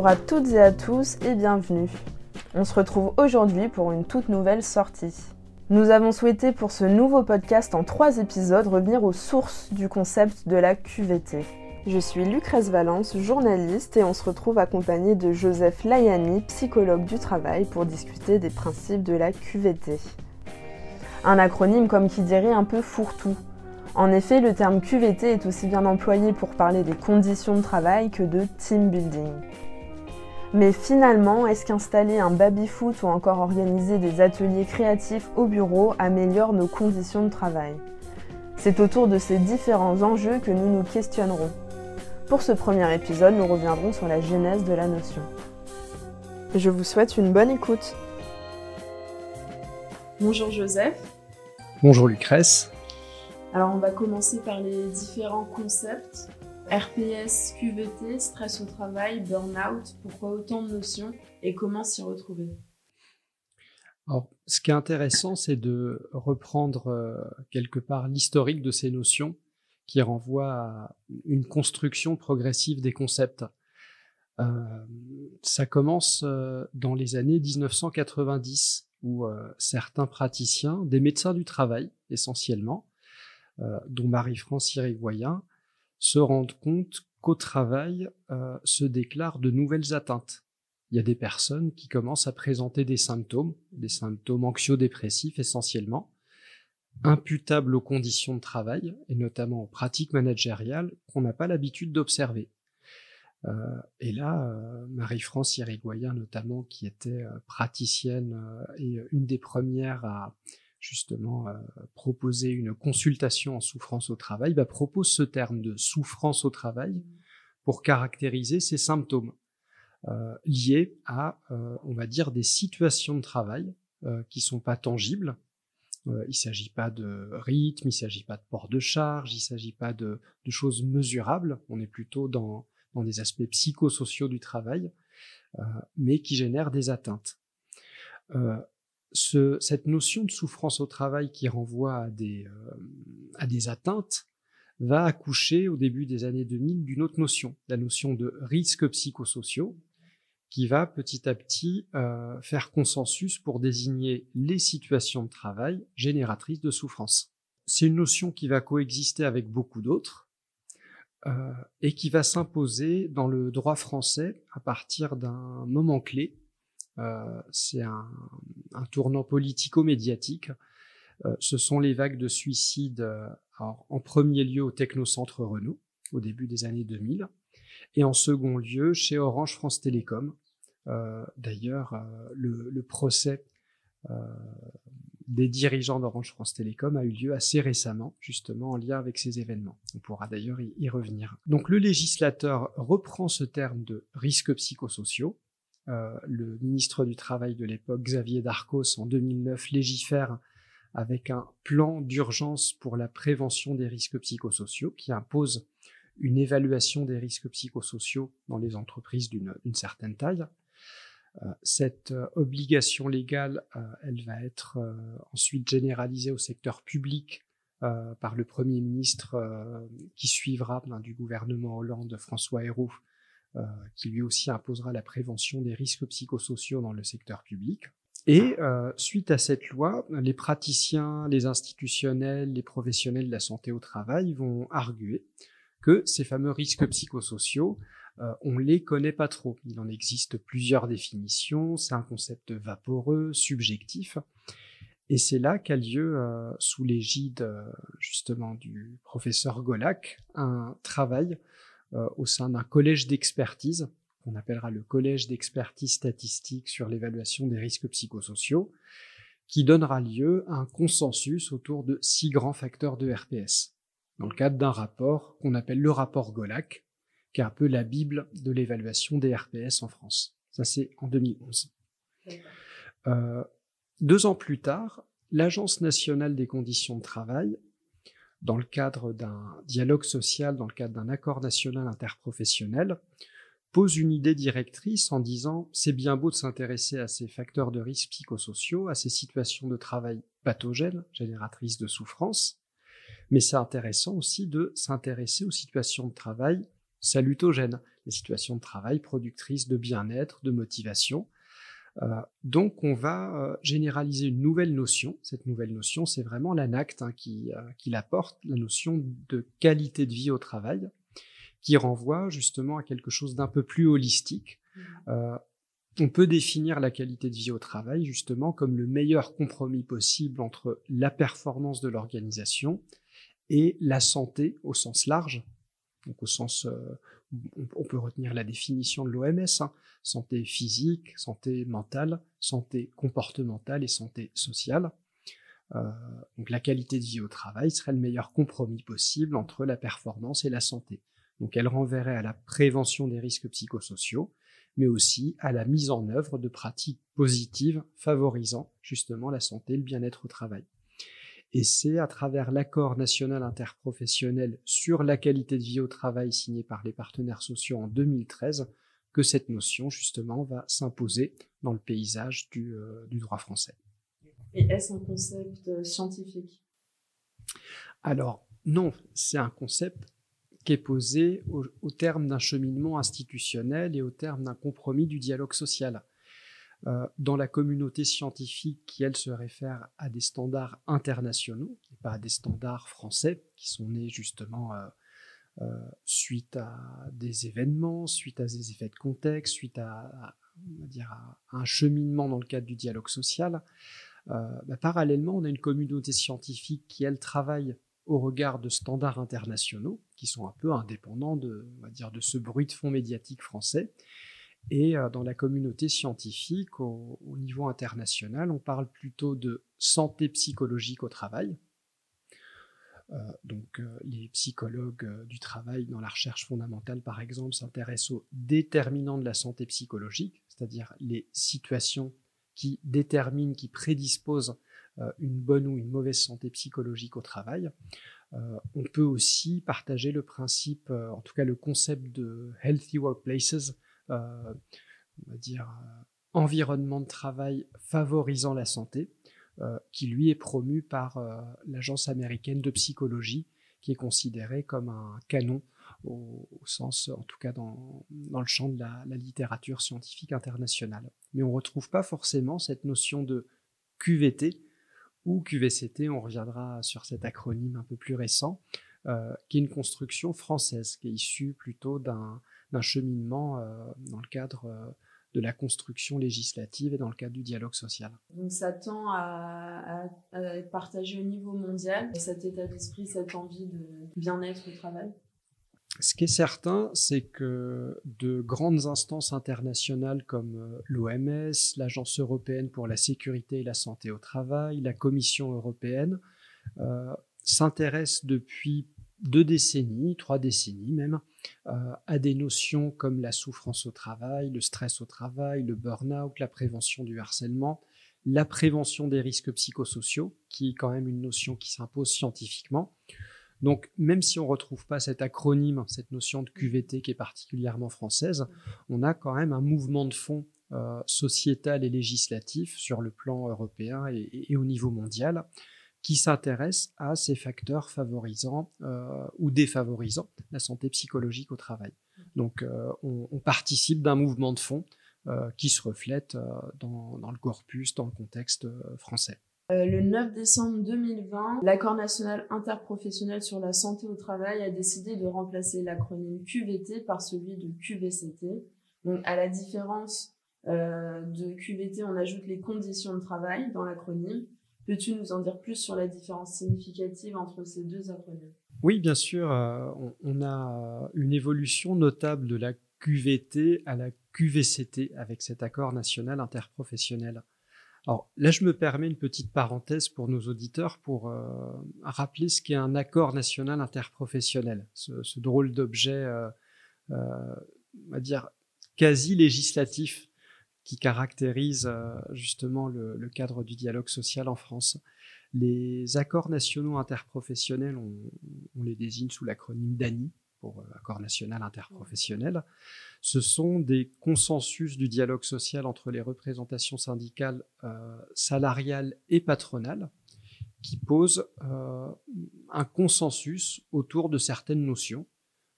Bonjour à toutes et à tous et bienvenue. On se retrouve aujourd'hui pour une toute nouvelle sortie. Nous avons souhaité pour ce nouveau podcast en trois épisodes revenir aux sources du concept de la QVT. Je suis Lucrèce Valence, journaliste, et on se retrouve accompagné de Joseph Layani, psychologue du travail, pour discuter des principes de la QVT. Un acronyme comme qui dirait un peu fourre-tout. En effet, le terme QVT est aussi bien employé pour parler des conditions de travail que de team building. Mais finalement, est-ce qu'installer un baby-foot ou encore organiser des ateliers créatifs au bureau améliore nos conditions de travail? C'est autour de ces différents enjeux que nous nous questionnerons. Pour ce premier épisode, nous reviendrons sur la genèse de la notion. Je vous souhaite une bonne écoute. Bonjour Joseph. Bonjour Lucrèce. Alors on va commencer par les différents concepts RPS, QVT, stress au travail, burn-out, pourquoi autant de notions et comment s'y retrouver? Alors, ce qui est intéressant, c'est de reprendre euh, quelque part l'historique de ces notions qui renvoie à une construction progressive des concepts. Euh, ça commence euh, dans les années 1990 où certains praticiens, des médecins du travail essentiellement, dont Marie-France Irigoyen, se rendent compte qu'au travail euh, se déclarent de nouvelles atteintes. Il y a des personnes qui commencent à présenter des symptômes, des symptômes anxio-dépressifs essentiellement, imputables aux conditions de travail et notamment aux pratiques managériales qu'on n'a pas l'habitude d'observer. Euh, et là, euh, Marie-France Irigoyen notamment, qui était praticienne et une des premières à justement euh, proposer une consultation en souffrance au travail, bah, propose ce terme de souffrance au travail pour caractériser ces symptômes euh, liés à, euh, on va dire, des situations de travail qui sont pas tangibles. Il s'agit pas de rythme, il s'agit pas de port de charge, il s'agit pas de, choses mesurables. On est plutôt dans, des aspects psychosociaux du travail, mais qui génèrent des atteintes. Ce, cette notion de souffrance au travail qui renvoie à des, euh, à des atteintes va accoucher au début des années 2000 d'une autre notion, la notion de risques psychosociaux, qui va petit à petit euh, faire consensus pour désigner les situations de travail génératrices de souffrance. C'est une notion qui va coexister avec beaucoup d'autres euh, et qui va s'imposer dans le droit français à partir d'un moment clé c'est un, un, tournant politico-médiatique. Euh, ce sont les vagues de suicides, euh, en premier lieu au Technocentre Renault, au début des années 2000, et en second lieu chez Orange France Télécom. D'ailleurs, le, le, procès des dirigeants d'Orange France Télécom a eu lieu assez récemment, justement en lien avec ces événements. On pourra d'ailleurs y, revenir. Donc le législateur reprend ce terme de risques psychosociaux euh, le ministre du Travail de l'époque, Xavier Darcos, en 2009, légifère avec un plan d'urgence pour la prévention des risques psychosociaux qui impose une évaluation des risques psychosociaux dans les entreprises d'une certaine taille. Euh, cette euh, obligation légale, elle va être ensuite généralisée au secteur public par le Premier ministre qui suivra ben, du gouvernement Hollande, François Héroux, euh, qui lui aussi imposera la prévention des risques psychosociaux dans le secteur public. Et euh, suite à cette loi, les praticiens, les institutionnels, les professionnels de la santé au travail vont arguer que ces fameux risques psychosociaux, euh, on les connaît pas trop. Il en existe plusieurs définitions, c'est un concept vaporeux, subjectif. Et c'est là qu'a lieu, sous l'égide justement du professeur Golac, un travail au sein d'un collège d'expertise, qu'on appellera le collège d'expertise statistique sur l'évaluation des risques psychosociaux, qui donnera lieu à un consensus autour de six grands facteurs de RPS, dans le cadre d'un rapport qu'on appelle le rapport Golac, qui est un peu la Bible de l'évaluation des RPS en France. Ça, c'est en 2011. Euh, deux ans plus tard, l'Agence nationale des conditions de travail dans le cadre d'un dialogue social, dans le cadre d'un accord national interprofessionnel, pose une idée directrice en disant c'est bien beau de s'intéresser à ces facteurs de risque psychosociaux, à ces situations de travail pathogènes, génératrices de souffrance, mais c'est intéressant aussi de s'intéresser aux situations de travail salutogènes, les situations de travail productrices de bien-être, de motivation. Euh, donc on va euh, généraliser une nouvelle notion. Cette nouvelle notion, c'est vraiment l'ANACT hein, qui, euh, qui l'apporte, la notion de qualité de vie au travail, qui renvoie justement à quelque chose d'un peu plus holistique. Mmh. on peut définir la qualité de vie au travail justement comme le meilleur compromis possible entre la performance de l'organisation et la santé au sens large, donc au sens on peut retenir la définition de l'OMS, hein. santé physique, santé mentale, santé comportementale et santé sociale. Euh, donc la qualité de vie au travail serait le meilleur compromis possible entre la performance et la santé. Donc elle renverrait à la prévention des risques psychosociaux, mais aussi à la mise en œuvre de pratiques positives favorisant justement la santé et le bien-être au travail. Et c'est à travers l'accord national interprofessionnel sur la qualité de vie au travail signé par les partenaires sociaux en 2013 que cette notion, justement, va s'imposer dans le paysage du, euh, droit français. Et est-ce un concept euh, scientifique? Alors, non, c'est un concept qui est posé au terme d'un cheminement institutionnel et au terme d'un compromis du dialogue social. Euh, dans la communauté scientifique qui, elle, se réfère à des standards internationaux et pas à des standards français qui sont nés justement euh, euh, suite à des événements, suite à des effets de contexte, suite à, dire, un cheminement dans le cadre du dialogue social. Bah, parallèlement, on a une communauté scientifique qui, elle, travaille au regard de standards internationaux qui sont un peu indépendants de, on va dire, de ce bruit de fond médiatique français et euh, dans la communauté scientifique, au, niveau international, on parle plutôt de santé psychologique au travail. Euh, donc euh, les psychologues du travail dans la recherche fondamentale, par exemple, s'intéressent aux déterminants de la santé psychologique, c'est-à-dire les situations qui déterminent, qui prédisposent une bonne ou une mauvaise santé psychologique au travail. on peut aussi partager le principe, en tout cas le concept de healthy workplaces, euh, on va dire, euh, environnement de travail favorisant la santé, euh, qui lui est promu par l'Agence américaine de psychologie, qui est considéré comme un canon au, sens, en tout cas dans, dans le champ de la, littérature scientifique internationale. Mais on ne retrouve pas forcément cette notion de QVT ou QVCT, on reviendra sur cet acronyme un peu plus récent, qui est une construction française, qui est issue plutôt d'un cheminement euh, dans le cadre euh, de la construction législative et dans le cadre du dialogue social. Donc ça tend à, être partagé au niveau mondial, cet état d'esprit, cette envie de bien-être au travail? Ce qui est certain, c'est que de grandes instances internationales comme euh, l'OMS, l'Agence européenne pour la sécurité et la santé au travail, la Commission européenne, s'intéressent depuis deux décennies, trois décennies même, euh, à des notions comme la souffrance au travail, le stress au travail, le burn-out, la prévention du harcèlement, la prévention des risques psychosociaux, qui est quand même une notion qui s'impose scientifiquement. Donc, même si on ne retrouve pas cet acronyme, cette notion de QVT qui est particulièrement française, on a quand même un mouvement de fond euh, sociétal et législatif sur le plan européen et au niveau mondial qui s'intéresse à ces facteurs favorisant euh, ou défavorisant la santé psychologique au travail. Donc euh, on, participe d'un mouvement de fond euh, qui se reflète dans, dans, le corpus, dans le contexte français. Le 9 décembre 2020, l'accord national interprofessionnel sur la santé au travail a décidé de remplacer l'acronyme QVT par celui de QVCT. Donc à la différence de QVT, on ajoute les conditions de travail dans l'acronyme Peux-tu nous en dire plus sur la différence significative entre ces deux acronymes? Oui, bien sûr. Euh, on, a une évolution notable de la QVT à la QVCT avec cet accord national interprofessionnel. Alors là, je me permets une petite parenthèse pour nos auditeurs pour euh, rappeler ce qu'est un accord national interprofessionnel, ce, drôle d'objet, euh, on va dire, quasi législatif qui caractérise euh, justement le, cadre du dialogue social en France. Les accords nationaux interprofessionnels, on, les désigne sous l'acronyme DANI, pour euh, accord national interprofessionnel. Ce sont des consensus du dialogue social entre les représentations syndicales, euh, salariales et patronales qui posent un consensus autour de certaines notions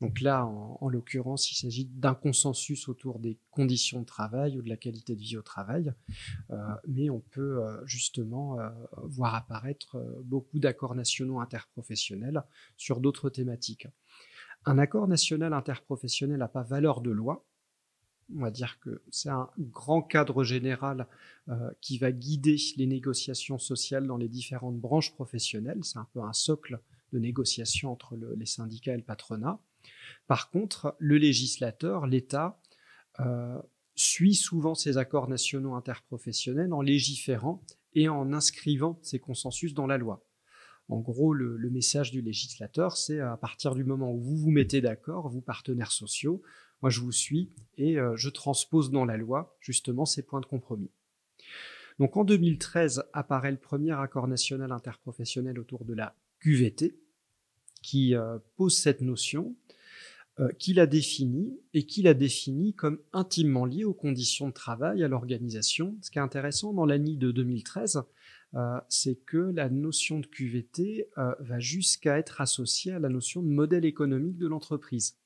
Donc là, en, l'occurrence, il s'agit d'un consensus autour des conditions de travail ou de la qualité de vie au travail, euh, mais on peut euh, justement euh, voir apparaître beaucoup d'accords nationaux interprofessionnels sur d'autres thématiques. Un accord national interprofessionnel n'a pas valeur de loi. On va dire que c'est un grand cadre général qui va guider les négociations sociales dans les différentes branches professionnelles. C'est un peu un socle de négociation entre les syndicats et le patronat. Par contre, le législateur, l'État, euh, suit souvent ces accords nationaux interprofessionnels en légiférant et en inscrivant ces consensus dans la loi. En gros, le, message du législateur, c'est à partir du moment où vous vous mettez d'accord, vous partenaires sociaux, moi je vous suis et euh, je transpose dans la loi justement ces points de compromis. Donc en 2013 apparaît le premier accord national interprofessionnel autour de la QVT qui euh, pose cette notion qu'il a défini et qu'il a défini comme intimement lié aux conditions de travail, à l'organisation. Ce qui est intéressant dans l'année de 2013, euh, c'est que la notion de QVT euh, va jusqu'à être associée à la notion de modèle économique de l'entreprise.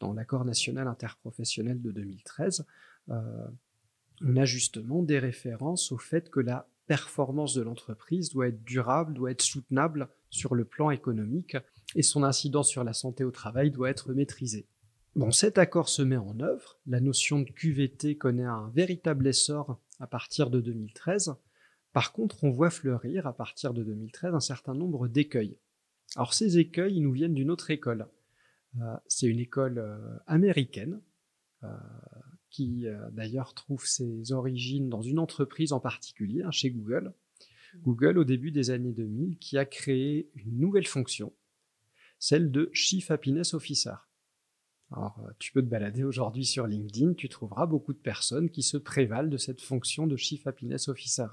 Dans l'accord national interprofessionnel de 2013, on a justement des références au fait que la performance de l'entreprise doit être durable, doit être soutenable sur le plan économique et son incidence sur la santé au travail doit être maîtrisée. Bon, cet accord se met en œuvre, la notion de QVT connaît un véritable essor à partir de 2013. Par contre, on voit fleurir à partir de 2013 un certain nombre d'écueils. Alors ces écueils, ils nous viennent d'une autre école. Euh, c'est une école euh, américaine euh, qui d'ailleurs trouve ses origines dans une entreprise en particulier, hein, chez Google. Google, au début des années 2000, qui a créé une nouvelle fonction celle de Chief Happiness Officer. Alors, euh, tu peux te balader aujourd'hui sur LinkedIn, tu trouveras beaucoup de personnes qui se prévalent de cette fonction de Chief Happiness Officer.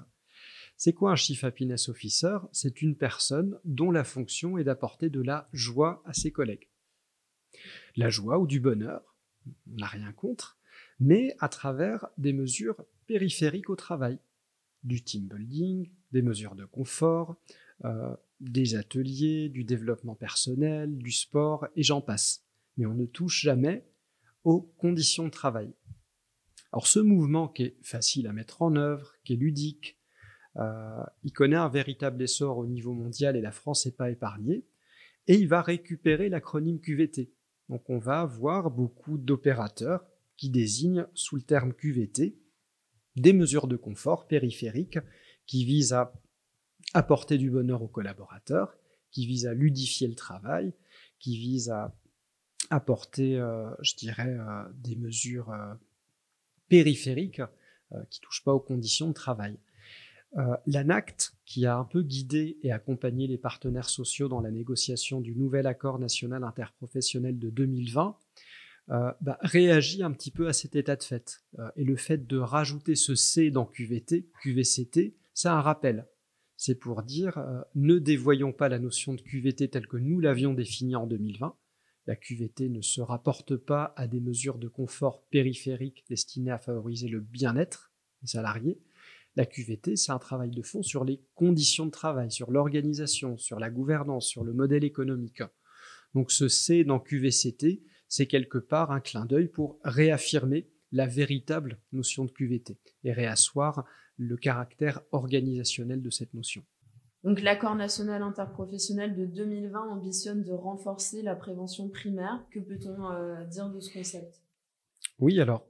C'est quoi un Chief Happiness Officer? C'est une personne dont la fonction est d'apporter de la joie à ses collègues. La joie ou du bonheur, on n'a rien contre, mais à travers des mesures périphériques au travail, du team building, des mesures de confort, euh, des ateliers, du développement personnel, du sport, et j'en passe. Mais on ne touche jamais aux conditions de travail. Alors ce mouvement qui est facile à mettre en œuvre, qui est ludique, euh, il connaît un véritable essor au niveau mondial et la France n'est pas épargnée, et il va récupérer l'acronyme QVT. Donc on va avoir beaucoup d'opérateurs qui désignent sous le terme QVT des mesures de confort périphériques qui visent à apporter du bonheur aux collaborateurs, qui vise à ludifier le travail, qui vise à apporter, euh, je dirais, euh, des mesures euh, périphériques qui touchent pas aux conditions de travail. L'ANACT, qui a un peu guidé et accompagné les partenaires sociaux dans la négociation du nouvel accord national interprofessionnel de 2020, bah, réagit un petit peu à cet état de fait. et le fait de rajouter ce C dans QVT, QVCT, c'est un rappel c'est pour dire euh, ne dévoyons pas la notion de QVT telle que nous l'avions définie en 2020. La QVT ne se rapporte pas à des mesures de confort périphériques destinées à favoriser le bien-être des salariés. La QVT, c'est un travail de fond sur les conditions de travail, sur l'organisation, sur la gouvernance, sur le modèle économique. Donc ce C dans QVCT, c'est quelque part un clin d'œil pour réaffirmer la véritable notion de QVT et réasseoir le caractère organisationnel de cette notion. Donc l'accord national interprofessionnel de 2020 ambitionne de renforcer la prévention primaire. Que peut-on euh, dire de ce concept? Oui, alors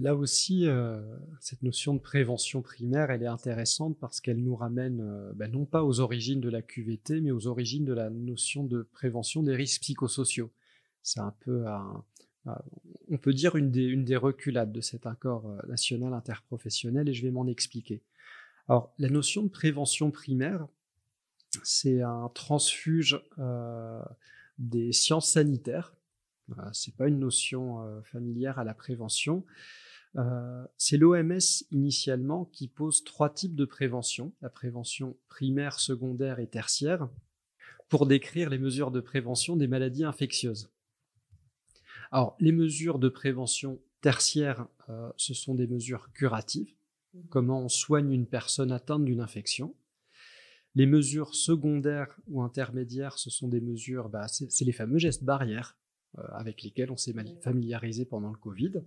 là aussi, euh, cette notion de prévention primaire, elle est intéressante parce qu'elle nous ramène euh, ben, non pas aux origines de la QVT, mais aux origines de la notion de prévention des risques psychosociaux. C'est un peu un, on peut dire une des, reculades de cet accord euh, national interprofessionnel et je vais m'en expliquer. Alors, la notion de prévention primaire, c'est un transfuge euh, des sciences sanitaires. c'est pas une notion euh, familière à la prévention. c'est l'OMS initialement qui pose trois types de prévention la prévention primaire, secondaire et tertiaire pour décrire les mesures de prévention des maladies infectieuses. Alors, les mesures de prévention tertiaire, euh, ce sont des mesures curatives. Mmh. Comment on soigne une personne atteinte d'une infection. Les mesures secondaires ou intermédiaires, ce sont des mesures, bah, c'est les fameux gestes barrières. avec lesquelles on s'est familiarisé pendant le Covid.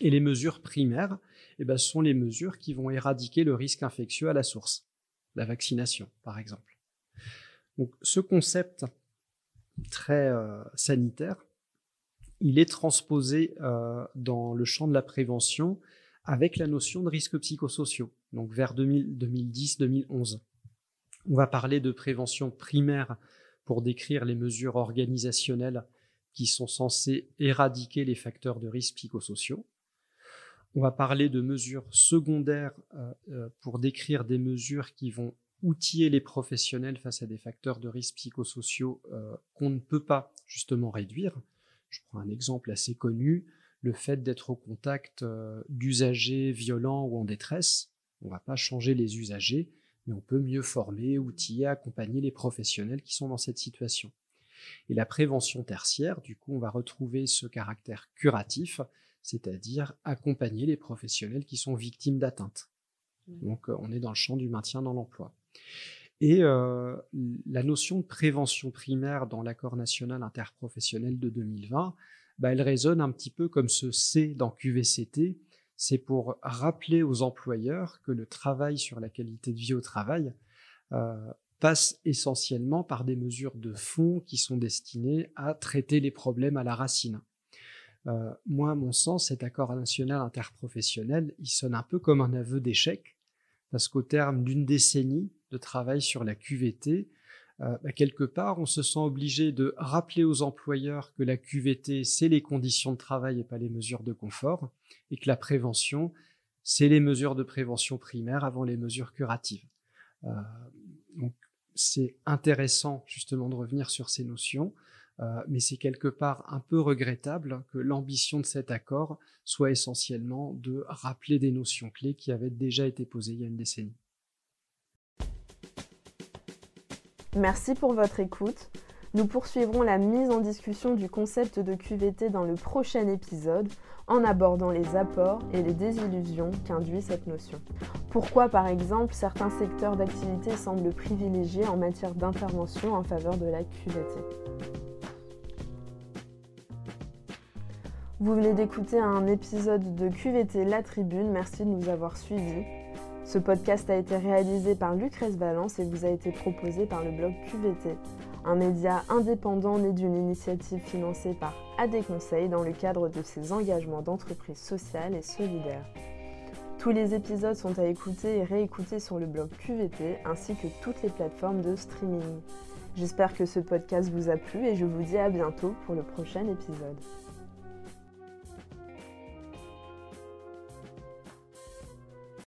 Et les mesures primaires, eh ben, sont les mesures qui vont éradiquer le risque infectieux à la source, la vaccination par exemple. Donc ce concept très euh, sanitaire, il est transposé euh, dans le champ de la prévention avec la notion de risques psychosociaux, donc vers 2010-2011. On va parler de prévention primaire pour décrire les mesures organisationnelles qui sont censées éradiquer les facteurs de risque psychosociaux. On va parler de mesures secondaires euh, pour décrire des mesures qui vont outiller les professionnels face à des facteurs de risque psychosociaux euh, qu'on ne peut pas justement réduire. Je prends un exemple assez connu, le fait d'être au contact euh, d'usagers violents ou en détresse. On ne va pas changer les usagers, mais on peut mieux former, outiller, accompagner les professionnels qui sont dans cette situation. Et la prévention tertiaire, du coup, on va retrouver ce caractère curatif, c'est-à-dire accompagner les professionnels qui sont victimes d'atteintes. Donc euh, on est dans le champ du maintien dans l'emploi. Et euh, la notion de prévention primaire dans l'accord national interprofessionnel de 2020, bah, elle résonne un petit peu comme ce C dans QVCT. C'est pour rappeler aux employeurs que le travail sur la qualité de vie au travail euh, passe essentiellement par des mesures de fond qui sont destinées à traiter les problèmes à la racine. Euh, moi, à mon sens, cet accord national interprofessionnel, il sonne un peu comme un aveu d'échec, parce qu'au terme d'une décennie de travail sur la QVT, euh, bah, quelque part, on se sent obligé de rappeler aux employeurs que la QVT, c'est les conditions de travail et pas les mesures de confort, et que la prévention, c'est les mesures de prévention primaire avant les mesures curatives. Euh, donc, c'est intéressant justement de revenir sur ces notions. Euh, mais c'est quelque part un peu regrettable que l'ambition de cet accord soit essentiellement de rappeler des notions clés qui avaient déjà été posées il y a une décennie. Merci pour votre écoute. Nous poursuivrons la mise en discussion du concept de QVT dans le prochain épisode en abordant les apports et les désillusions qu'induit cette notion. Pourquoi par exemple certains secteurs d'activité semblent privilégiés en matière d'intervention en faveur de la QVT? Vous venez d'écouter un épisode de QVT La Tribune, merci de nous avoir suivis. Ce podcast a été réalisé par Lucrèce Valence et vous a été proposé par le blog QVT, un média indépendant né d'une initiative financée par AD Conseil dans le cadre de ses engagements d'entreprise sociale et solidaire. Tous les épisodes sont à écouter et réécouter sur le blog QVT ainsi que toutes les plateformes de streaming. J'espère que ce podcast vous a plu et je vous dis à bientôt pour le prochain épisode.